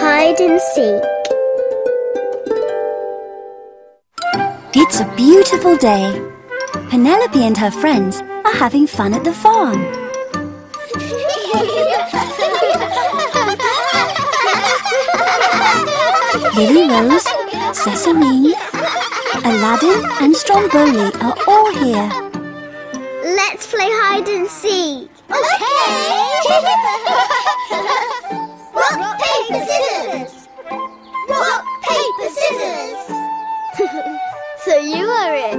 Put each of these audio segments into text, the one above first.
Hide and seek. It's a beautiful day. Penelope and her friends are having fun at the farm. Lily Rose, Cesarine, Aladdin and Stromboli are all here. Let's play hide and seek. Okay! Rock, paper, scissors! Rock, paper, scissors! So you are it.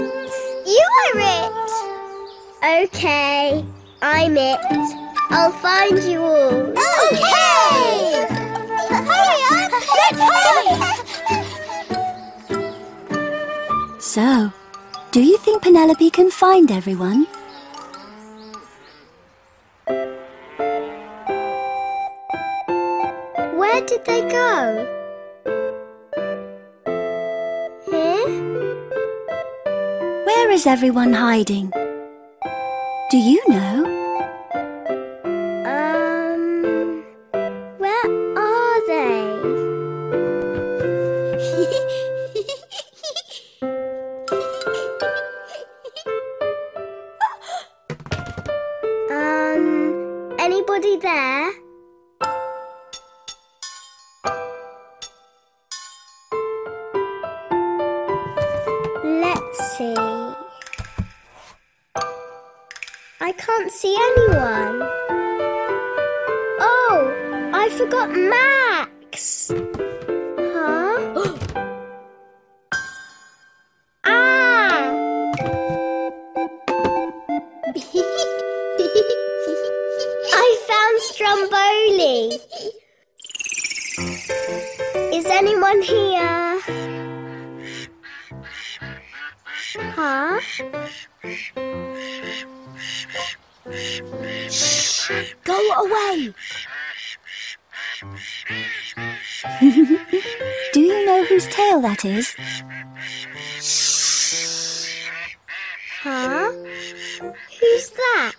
You are it! Okay, I'm it. I'll find you all. So, do you think Penelope can find everyone? Where did they go? Here? Where is everyone hiding? Do you know? There? Let's see. I can't see anyone. Oh, I forgot Max. Anyone here? Huh? Go away! Do you know whose tail that is? Huh? Who's that?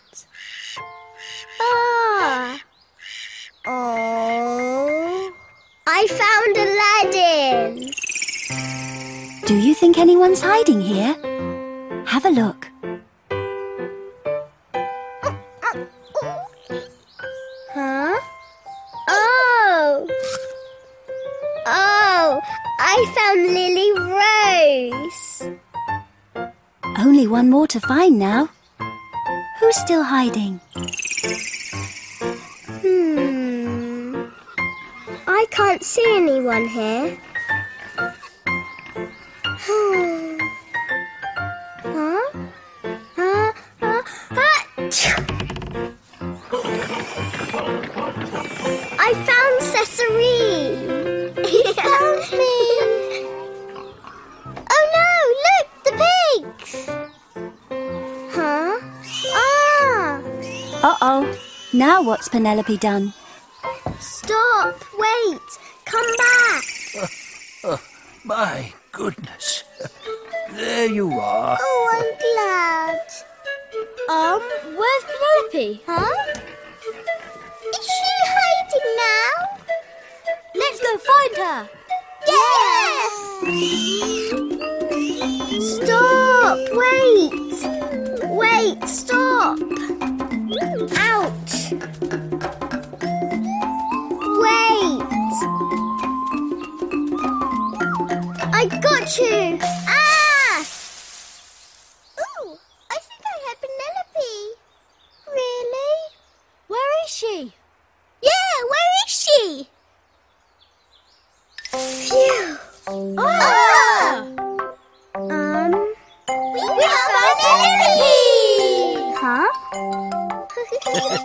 Think anyone's hiding here? Have a look. Huh? Oh! Oh! I found Lily Rose! Only one more to find now. Who's still hiding? Hmm. I can't see anyone here. I found Cesarine. Found me! Oh no! Look! The pigs! huh? Ah! Uh oh. Now what's Penelope done? Stop! Wait! Come back! My goodness. Go find her! Yes! Stop! Wait! Wait! Stop! Ouch! Wait! I got you! Ah! Ooh, I think I had Penelope. Really? Where is she?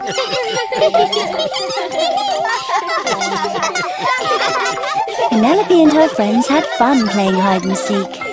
Penelope and her friends had fun playing hide and seek.